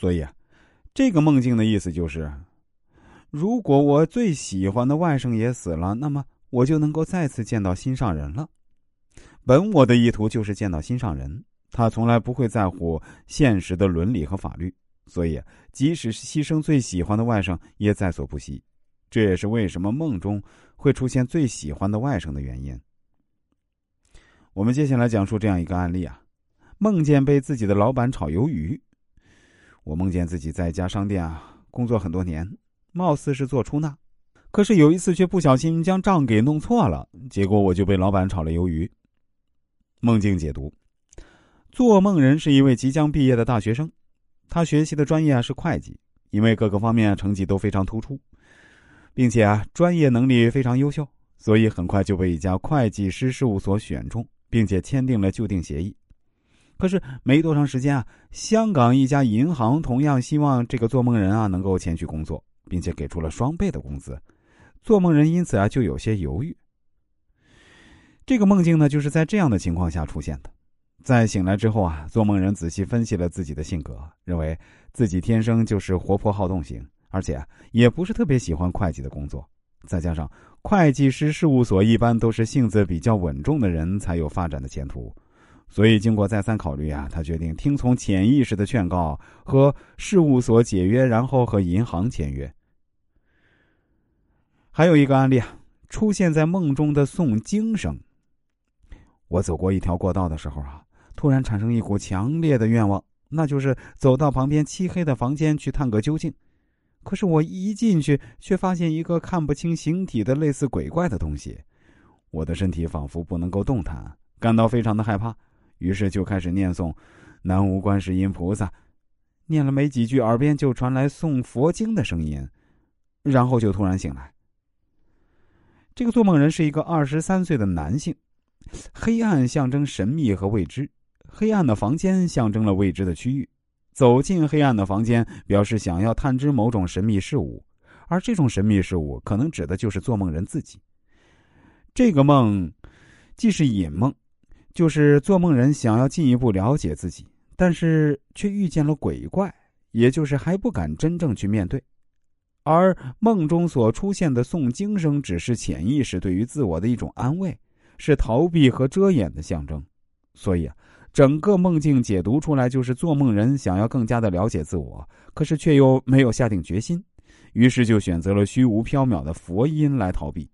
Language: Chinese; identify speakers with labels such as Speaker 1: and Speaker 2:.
Speaker 1: 所以啊，这个梦境的意思就是，如果我最喜欢的外甥也死了，那么我就能够再次见到心上人了。本我的意图就是见到心上人，他从来不会在乎现实的伦理和法律，所以即使是牺牲最喜欢的外甥也在所不惜。这也是为什么梦中会出现最喜欢的外甥的原因。我们接下来讲述这样一个案例啊，梦见被自己的老板炒鱿鱼。我梦见自己在一家商店啊工作很多年，貌似是做出纳，可是有一次却不小心将账给弄错了，结果我就被老板炒了鱿鱼。梦境解读：做梦人是一位即将毕业的大学生，他学习的专业啊是会计，因为各个方面成绩都非常突出。并且啊，专业能力非常优秀，所以很快就被一家会计师事务所选中，并且签订了就定协议。可是没多长时间啊，香港一家银行同样希望这个做梦人啊能够前去工作，并且给出了双倍的工资。做梦人因此啊就有些犹豫。这个梦境呢，就是在这样的情况下出现的。在醒来之后啊，做梦人仔细分析了自己的性格，认为自己天生就是活泼好动型。而且也不是特别喜欢会计的工作，再加上会计师事务所一般都是性子比较稳重的人才有发展的前途，所以经过再三考虑啊，他决定听从潜意识的劝告，和事务所解约，然后和银行签约。还有一个案例啊，出现在梦中的诵经声。我走过一条过道的时候啊，突然产生一股强烈的愿望，那就是走到旁边漆黑的房间去探个究竟。可是我一进去，却发现一个看不清形体的类似鬼怪的东西，我的身体仿佛不能够动弹，感到非常的害怕，于是就开始念诵“南无观世音菩萨”，念了没几句，耳边就传来诵佛经的声音，然后就突然醒来。这个做梦人是一个二十三岁的男性，黑暗象征神秘和未知，黑暗的房间象征了未知的区域。走进黑暗的房间，表示想要探知某种神秘事物，而这种神秘事物可能指的就是做梦人自己。这个梦既是隐梦，就是做梦人想要进一步了解自己，但是却遇见了鬼怪，也就是还不敢真正去面对。而梦中所出现的诵经声，只是潜意识对于自我的一种安慰，是逃避和遮掩的象征。所以啊。整个梦境解读出来，就是做梦人想要更加的了解自我，可是却又没有下定决心，于是就选择了虚无缥缈的佛音来逃避。